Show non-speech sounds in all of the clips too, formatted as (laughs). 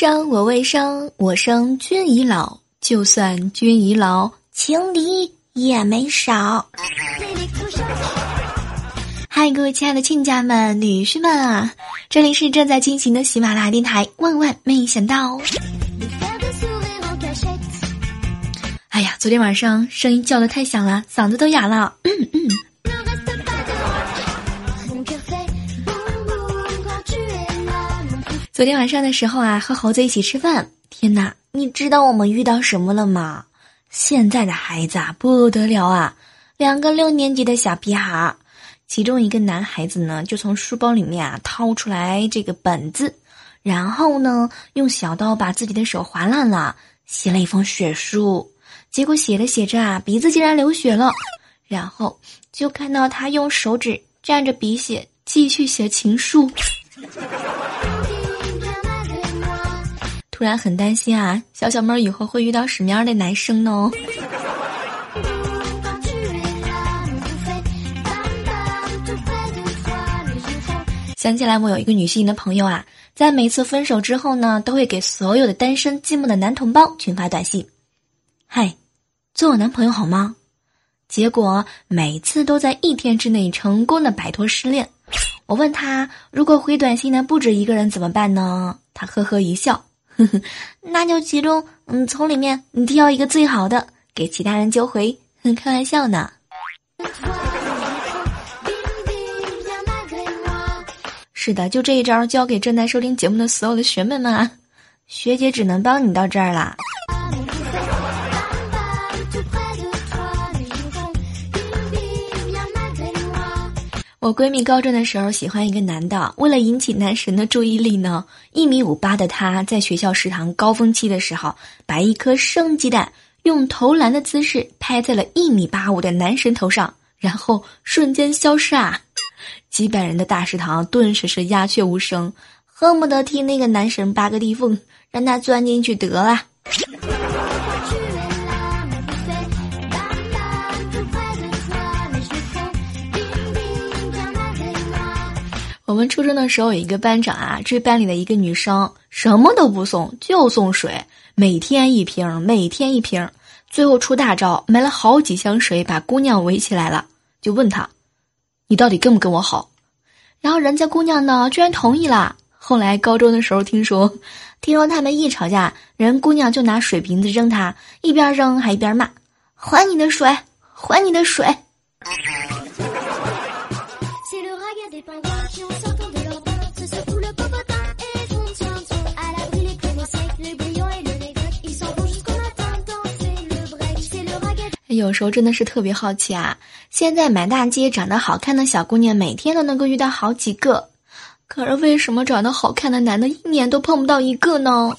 生我未生，我生君已老。就算君已老，情敌也没少。嗨，各位亲爱的亲家们、女婿们啊，这里是正在进行的喜马拉雅电台。万万没想到！哎呀，昨天晚上声音叫的太响了，嗓子都哑了。昨天晚上的时候啊，和猴子一起吃饭。天哪，你知道我们遇到什么了吗？现在的孩子啊，不得了啊！两个六年级的小屁孩，其中一个男孩子呢，就从书包里面啊掏出来这个本子，然后呢，用小刀把自己的手划烂了，写了一封血书。结果写着写着啊，鼻子竟然流血了。然后就看到他用手指蘸着鼻血继续写情书。突然很担心啊，小小妹儿以后会遇到什么样的男生呢？想起来，我有一个女性的朋友啊，在每次分手之后呢，都会给所有的单身寂寞的男同胞群发短信：“嗨，做我男朋友好吗？”结果每次都在一天之内成功的摆脱失恋。我问他，如果回短信的不止一个人怎么办呢？他呵呵一笑。(laughs) 那就其中，嗯，从里面你挑一个最好的，给其他人交回。开玩笑呢。是的，就这一招，教给正在收听节目的所有的学妹们啊，学姐只能帮你到这儿啦。我闺蜜高中的时候喜欢一个男的，为了引起男神的注意力呢，一米五八的他在学校食堂高峰期的时候，把一颗生鸡蛋用投篮的姿势拍在了一米八五的男神头上，然后瞬间消失啊！(laughs) 几百人的大食堂顿时是鸦雀无声，恨不得替那个男神扒个地缝，让他钻进去得了。我们初中的时候有一个班长啊，追班里的一个女生，什么都不送，就送水，每天一瓶，每天一瓶，最后出大招，买了好几箱水，把姑娘围起来了，就问他，你到底跟不跟我好？然后人家姑娘呢，居然同意了。后来高中的时候听说，听说他们一吵架，人姑娘就拿水瓶子扔他，一边扔还一边骂，还你的水，还你的水。有时候真的是特别好奇啊！现在满大街长得好看的小姑娘，每天都能够遇到好几个，可是为什么长得好看的男的一年都碰不到一个呢？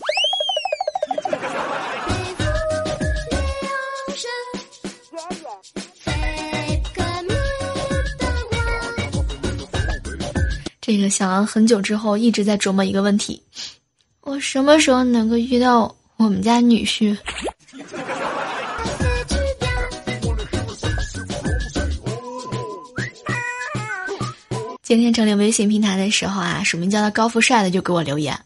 这个想了很久之后，一直在琢磨一个问题：我什么时候能够遇到我们家女婿？今天整理微信平台的时候啊，署名叫他高富帅的就给我留言：“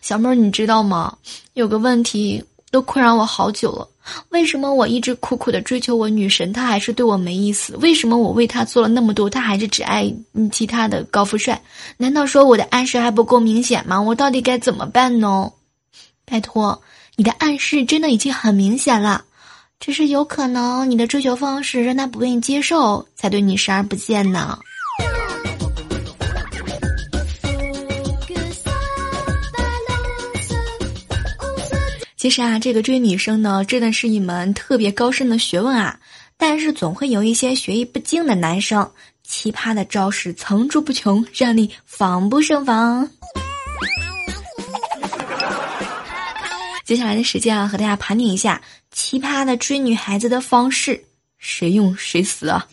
小妹儿，你知道吗？有个问题都困扰我好久了。为什么我一直苦苦的追求我女神，她还是对我没意思？为什么我为她做了那么多，她还是只爱其他的高富帅？难道说我的暗示还不够明显吗？我到底该怎么办呢？拜托，你的暗示真的已经很明显了，只是有可能你的追求方式让他不愿意接受，才对你视而不见呢。”其实啊，这个追女生呢，真的是一门特别高深的学问啊。但是总会有一些学艺不精的男生，奇葩的招式层出不穷，让你防不胜防。接下来的时间啊，和大家盘点一下奇葩的追女孩子的方式，谁用谁死啊！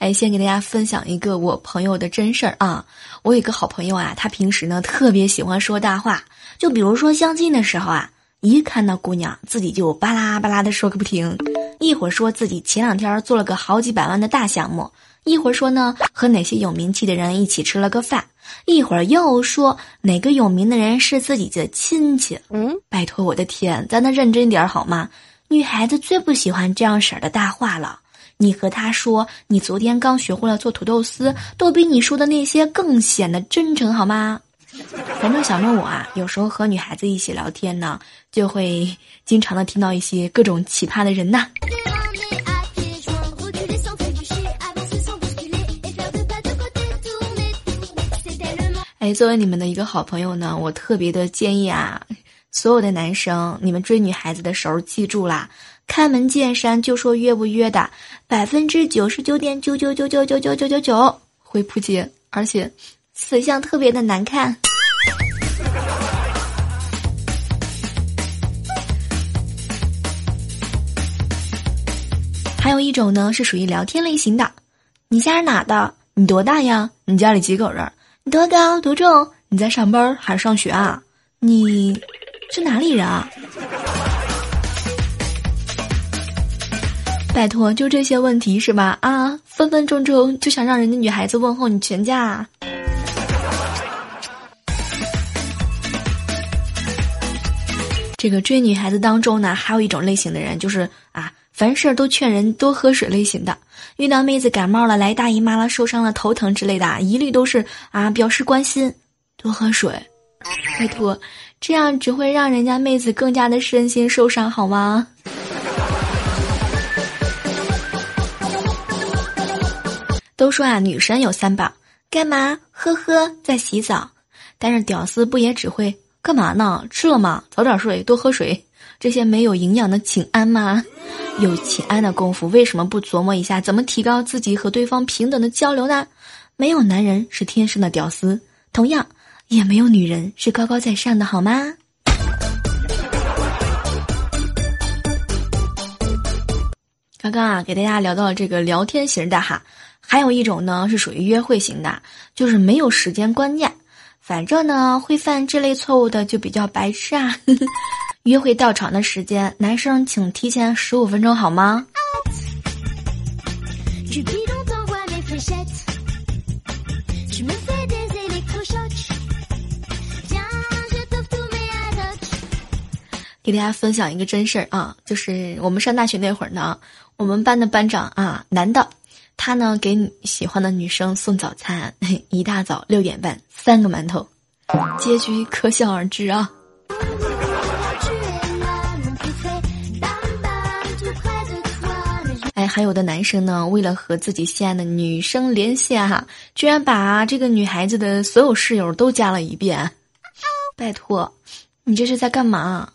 哎，先给大家分享一个我朋友的真事儿啊！我有一个好朋友啊，他平时呢特别喜欢说大话，就比如说相亲的时候啊，一看到姑娘，自己就巴拉巴拉的说个不停。一会儿说自己前两天做了个好几百万的大项目，一会儿说呢和哪些有名气的人一起吃了个饭，一会儿又说哪个有名的人是自己的亲戚。嗯，拜托我的天，咱能认真点好吗？女孩子最不喜欢这样式儿的大话了。你和他说你昨天刚学会了做土豆丝，都比你说的那些更显得真诚好吗？反正小妹我啊，有时候和女孩子一起聊天呢，就会经常的听到一些各种奇葩的人呐。哎，作为你们的一个好朋友呢，我特别的建议啊，所有的男生，你们追女孩子的时候，记住啦，开门见山就说约不约的，百分之九十九点九九九九九九九九九会扑街，而且。死相特别的难看，还有一种呢是属于聊天类型的。你家是哪的？你多大呀？你家里几口人？你多高多重？你在上班还是上学啊？你是哪里人啊？拜托，就这些问题是吧？啊，分分钟钟就想让人家女孩子问候你全家。这个追女孩子当中呢，还有一种类型的人，就是啊，凡事都劝人多喝水类型的。遇到妹子感冒了、来大姨妈了、受伤了、头疼之类的，一律都是啊，表示关心，多喝水，拜托，这样只会让人家妹子更加的身心受伤，好吗？都说啊，女神有三宝，干嘛？呵呵，在洗澡。但是屌丝不也只会？干嘛呢？吃了吗？早点睡，多喝水。这些没有营养的请安吗？(laughs) 有请安的功夫，为什么不琢磨一下怎么提高自己和对方平等的交流呢？没有男人是天生的屌丝，同样也没有女人是高高在上的，好吗？刚刚啊，给大家聊到了这个聊天型的哈，还有一种呢是属于约会型的，就是没有时间观念。反正呢，会犯这类错误的就比较白痴啊！(laughs) 约会到场的时间，男生请提前十五分钟好吗？给大家分享一个真事儿啊，就是我们上大学那会儿呢，我们班的班长啊，男的。他呢，给你喜欢的女生送早餐，一大早六点半，三个馒头，结局可想而知啊。哎，还有的男生呢，为了和自己心爱的女生联系啊，居然把这个女孩子的所有室友都加了一遍。拜托，你这是在干嘛？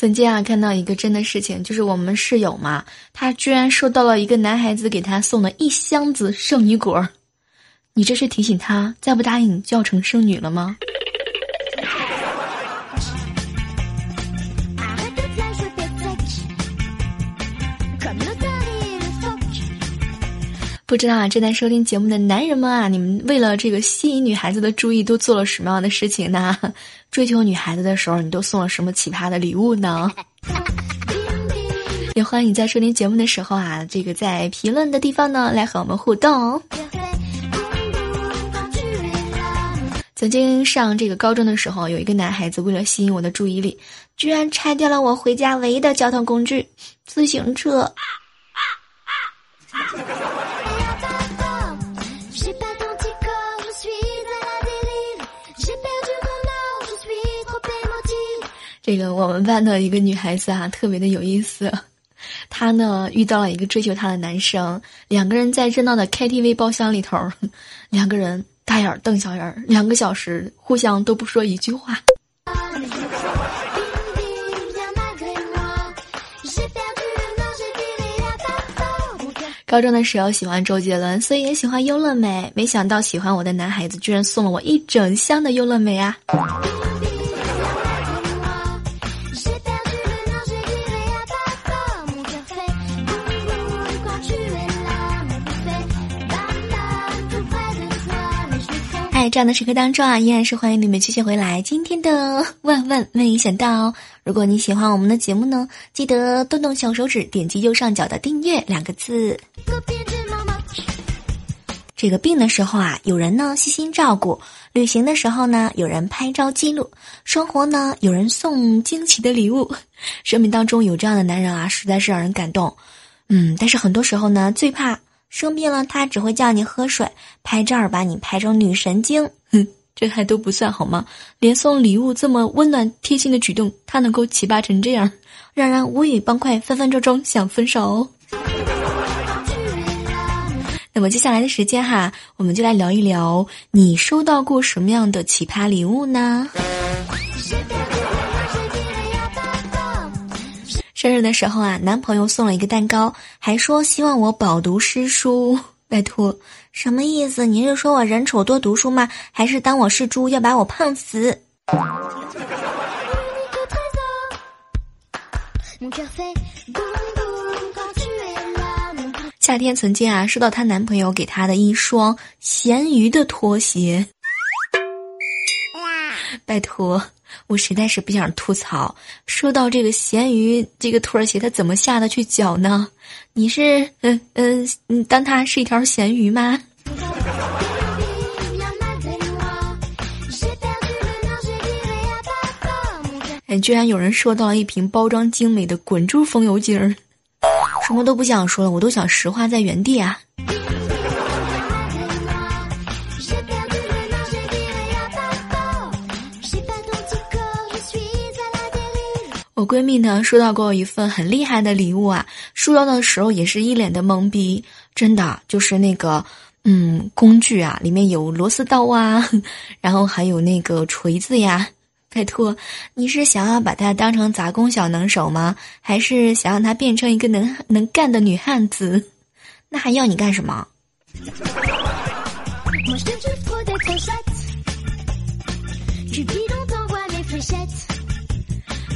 曾经啊，看到一个真的事情，就是我们室友嘛，他居然收到了一个男孩子给他送的一箱子圣女果儿你这是提醒他，再不答应就要成圣女了吗？不知道啊，正在收听节目的男人们啊，你们为了这个吸引女孩子的注意，都做了什么样的事情呢？(laughs) 追求女孩子的时候，你都送了什么奇葩的礼物呢？(laughs) 也欢迎你在收听节目的时候啊，这个在评论的地方呢，来和我们互动。曾经上这个高中的时候，有一个男孩子为了吸引我的注意力，居然拆掉了我回家唯一的交通工具——自行车。这个我们班的一个女孩子啊，特别的有意思。她呢遇到了一个追求她的男生，两个人在热闹的 KTV 包厢里头，两个人大眼瞪小眼，两个小时互相都不说一句话。高中的时候喜欢周杰伦，所以也喜欢优乐美。没想到喜欢我的男孩子居然送了我一整箱的优乐美啊！在这样的时刻当中啊，依然是欢迎你们继续回来。今天的万万没想到，如果你喜欢我们的节目呢，记得动动小手指，点击右上角的订阅两个字。这个病的时候啊，有人呢细心照顾；旅行的时候呢，有人拍照记录；生活呢，有人送惊喜的礼物。生命当中有这样的男人啊，实在是让人感动。嗯，但是很多时候呢，最怕。生病了，他只会叫你喝水、拍照，把你拍成女神经。哼，(laughs) 这还都不算好吗？连送礼物这么温暖贴心的举动，他能够奇葩成这样，让人无语崩溃，分分钟钟想分手。(laughs) 那么接下来的时间哈，我们就来聊一聊，你收到过什么样的奇葩礼物呢？生日的时候啊，男朋友送了一个蛋糕，还说希望我饱读诗书。拜托，什么意思？你是说我人丑多读书吗？还是当我是猪要把我胖死？夏天曾经啊，收到她男朋友给她的一双咸鱼的拖鞋。拜托。我实在是不想吐槽，说到这个咸鱼这个拖鞋，它怎么下得去脚呢？你是嗯嗯嗯，当它是一条咸鱼吗？哎，居然有人收到了一瓶包装精美的滚珠风油精儿，什么都不想说了，我都想石化在原地啊。我闺蜜呢收到过一份很厉害的礼物啊，收到的时候也是一脸的懵逼，真的就是那个，嗯，工具啊，里面有螺丝刀啊，(laughs) 然后还有那个锤子呀。拜托，你是想要把它当成杂工小能手吗？还是想让它变成一个能能干的女汉子？那还要你干什么？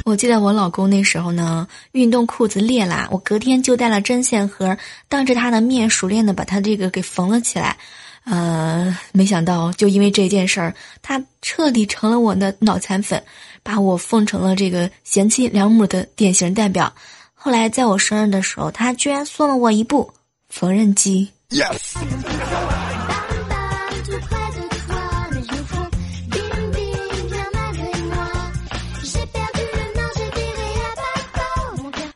我记得我老公那时候呢，运动裤子裂啦，我隔天就带了针线盒，当着他的面熟练的把他这个给缝了起来。呃，没想到就因为这件事儿，他彻底成了我的脑残粉，把我奉成了这个贤妻良母的典型代表。后来在我生日的时候，他居然送了我一部缝纫机。Yes。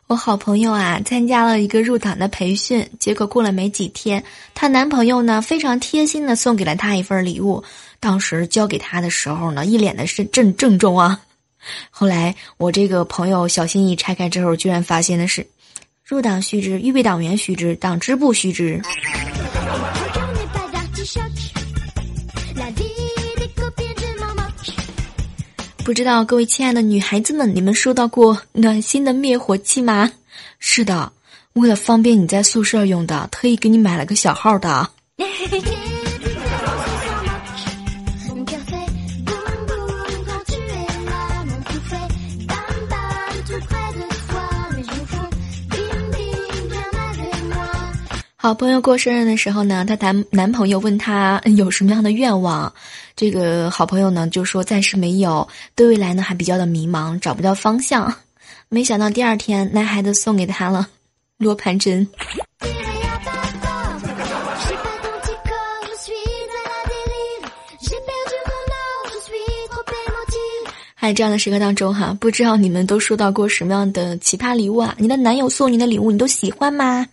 我好朋友啊，参加了一个入党的培训，结果过了没几天，她男朋友呢非常贴心的送给了她一份礼物。当时交给她的时候呢，一脸的是郑郑重啊。(laughs) 后来我这个朋友小心翼翼拆开之后，居然发现的是，入党须知，预备党员须知，党支部须知。不知道各位亲爱的女孩子们，你们收到过暖心的灭火器吗？是的，为了方便你在宿舍用的，特意给你买了个小号的。好朋友过生日的时候呢，她男男朋友问她有什么样的愿望，这个好朋友呢就说暂时没有，对未来呢还比较的迷茫，找不到方向。(laughs) 没想到第二天，男孩子送给他了 (laughs) 罗盘针。在这样的时刻当中哈，不知道你们都收到过什么样的奇葩礼物啊？你的男友送你的礼物，你都喜欢吗？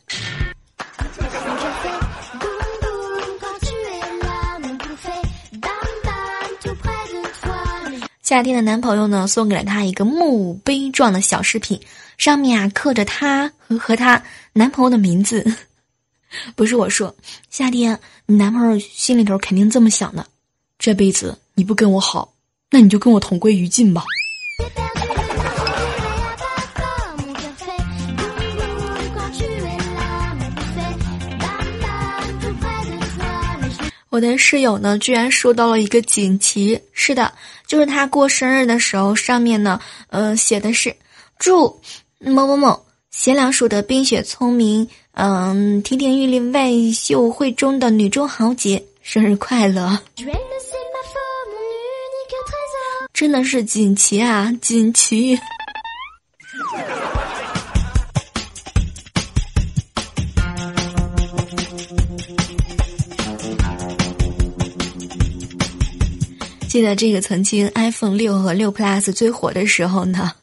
夏天的男朋友呢，送给了她一个墓碑状的小饰品，上面啊刻着她和和她男朋友的名字。(laughs) 不是我说，夏天，你男朋友心里头肯定这么想的：这辈子你不跟我好，那你就跟我同归于尽吧。我的室友呢，居然收到了一个锦旗。是的，就是他过生日的时候上面呢呃写的是祝某某某贤良淑德冰雪聪明嗯亭亭玉立外秀慧中的女中豪杰生日快乐。真的是锦旗啊锦旗。记得这个曾经 iPhone 六和六 Plus 最火的时候呢，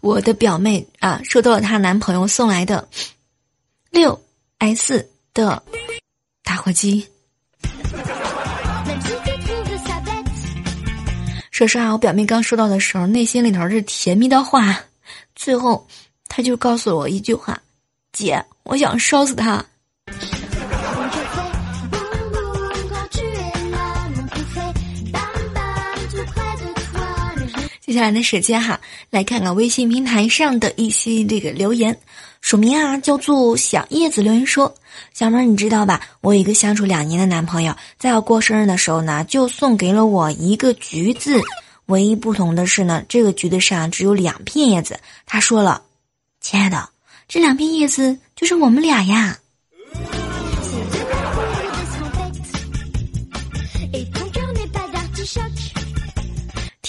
我的表妹啊收到了她男朋友送来的六 S 的打火机。说实话，我表妹刚收到的时候，内心里头是甜蜜的话，最后她就告诉了我一句话：“姐，我想烧死他。”接下来的时间哈，来看看微信平台上的一些这个留言。署名啊叫做小叶子留言说：“小妹儿，你知道吧？我有一个相处两年的男朋友，在我过生日的时候呢，就送给了我一个橘子。唯一不同的是呢，这个橘子上只有两片叶子。他说了，亲爱的，这两片叶子就是我们俩呀。”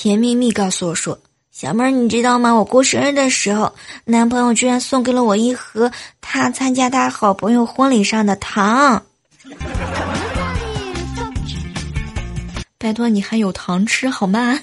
甜蜜蜜告诉我说。小妹儿，你知道吗？我过生日的时候，男朋友居然送给了我一盒他参加他好朋友婚礼上的糖。拜托你还有糖吃好吗？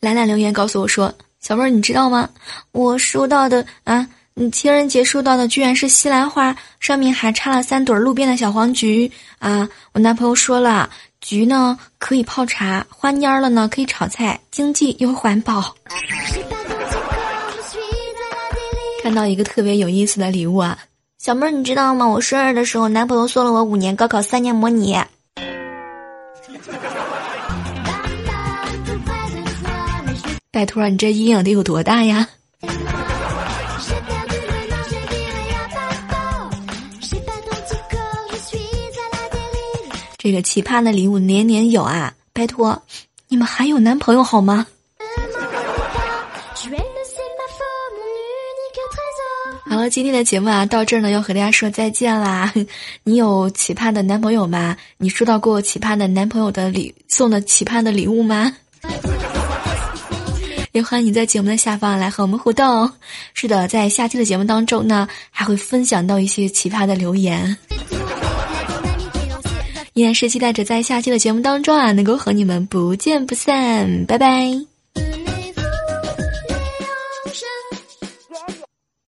兰兰留言告诉我说：“小妹儿，你知道吗？我收到的啊。”你情人节收到的居然是西兰花，上面还插了三朵路边的小黄菊啊！我男朋友说了，菊呢可以泡茶，花蔫了呢可以炒菜，经济又环保。看到一个特别有意思的礼物啊，小妹儿你知道吗？我生日的时候，男朋友送了我五年高考三年模拟。拜托，你这阴影得有多大呀？这个奇葩的礼物年年有啊！拜托，你们还有男朋友好吗？好了，今天的节目啊，到这儿呢，要和大家说再见啦！(laughs) 你有奇葩的男朋友吗？你收到过奇葩的男朋友的礼送的奇葩的礼物吗？(laughs) 也欢迎你在节目的下方来和我们互动。是的，在下期的节目当中呢，还会分享到一些奇葩的留言。依然是期待着在下期的节目当中啊能够和你们不见不散拜拜。